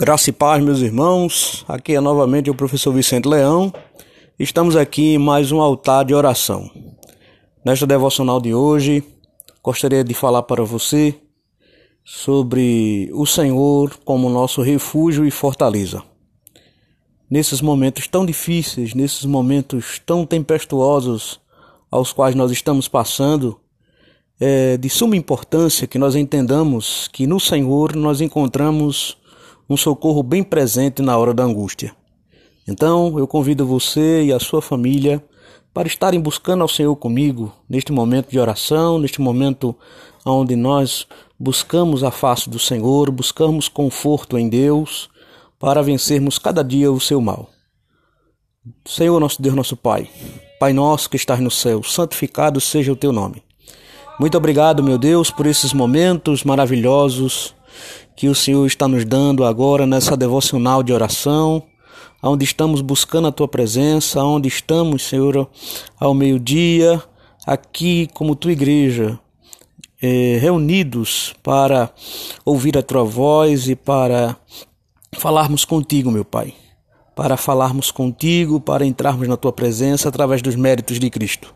Graça e paz, meus irmãos. Aqui é novamente o professor Vicente Leão. Estamos aqui em mais um altar de oração. Nesta devocional de hoje, gostaria de falar para você sobre o Senhor como nosso refúgio e fortaleza. Nesses momentos tão difíceis, nesses momentos tão tempestuosos aos quais nós estamos passando, é de suma importância que nós entendamos que no Senhor nós encontramos um socorro bem presente na hora da angústia. Então, eu convido você e a sua família para estarem buscando ao Senhor comigo neste momento de oração, neste momento onde nós buscamos a face do Senhor, buscamos conforto em Deus para vencermos cada dia o seu mal. Senhor, nosso Deus, nosso Pai, Pai nosso que estás no céu, santificado seja o teu nome. Muito obrigado, meu Deus, por esses momentos maravilhosos que o Senhor está nos dando agora nessa devocional de oração, onde estamos buscando a tua presença, onde estamos, Senhor, ao meio-dia, aqui como tua igreja, eh, reunidos para ouvir a tua voz e para falarmos contigo, meu Pai. Para falarmos contigo, para entrarmos na tua presença através dos méritos de Cristo.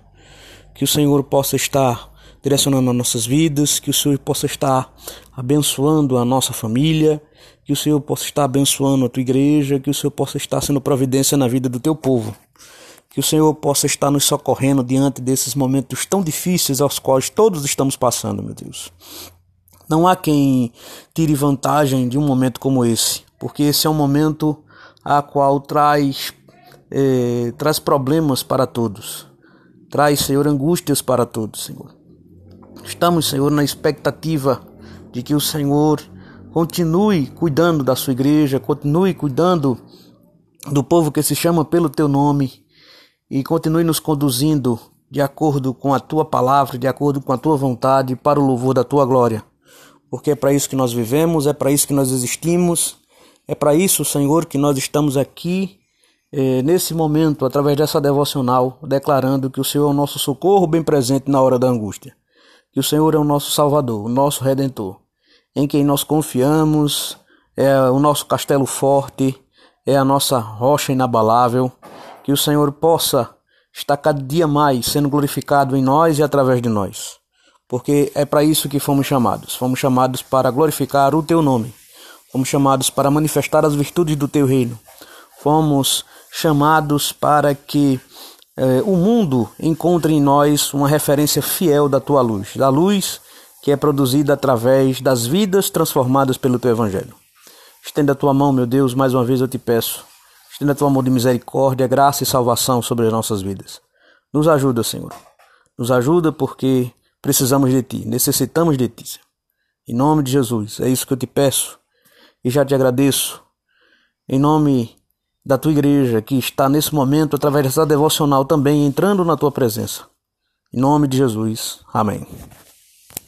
Que o Senhor possa estar direcionando as nossas vidas, que o Senhor possa estar abençoando a nossa família, que o Senhor possa estar abençoando a tua igreja, que o Senhor possa estar sendo providência na vida do teu povo. Que o Senhor possa estar nos socorrendo diante desses momentos tão difíceis aos quais todos estamos passando, meu Deus. Não há quem tire vantagem de um momento como esse, porque esse é um momento a qual traz, eh, traz problemas para todos. Traz, Senhor, angústias para todos, Senhor. Estamos, Senhor, na expectativa de que o Senhor continue cuidando da sua igreja, continue cuidando do povo que se chama pelo teu nome e continue nos conduzindo de acordo com a tua palavra, de acordo com a tua vontade, para o louvor da tua glória. Porque é para isso que nós vivemos, é para isso que nós existimos, é para isso, Senhor, que nós estamos aqui eh, nesse momento, através dessa devocional, declarando que o Senhor é o nosso socorro bem presente na hora da angústia que o Senhor é o nosso Salvador, o nosso Redentor, em quem nós confiamos, é o nosso castelo forte, é a nossa rocha inabalável, que o Senhor possa estar cada dia mais sendo glorificado em nós e através de nós. Porque é para isso que fomos chamados. Fomos chamados para glorificar o teu nome. Fomos chamados para manifestar as virtudes do teu reino. Fomos chamados para que é, o mundo encontra em nós uma referência fiel da tua luz, da luz que é produzida através das vidas transformadas pelo teu evangelho. Estenda a tua mão, meu Deus, mais uma vez eu te peço. Estenda a tua mão de misericórdia, graça e salvação sobre as nossas vidas. Nos ajuda, Senhor. Nos ajuda porque precisamos de ti, necessitamos de ti. Em nome de Jesus, é isso que eu te peço e já te agradeço. Em nome da tua igreja que está nesse momento, através dessa devocional, também entrando na tua presença. Em nome de Jesus. Amém.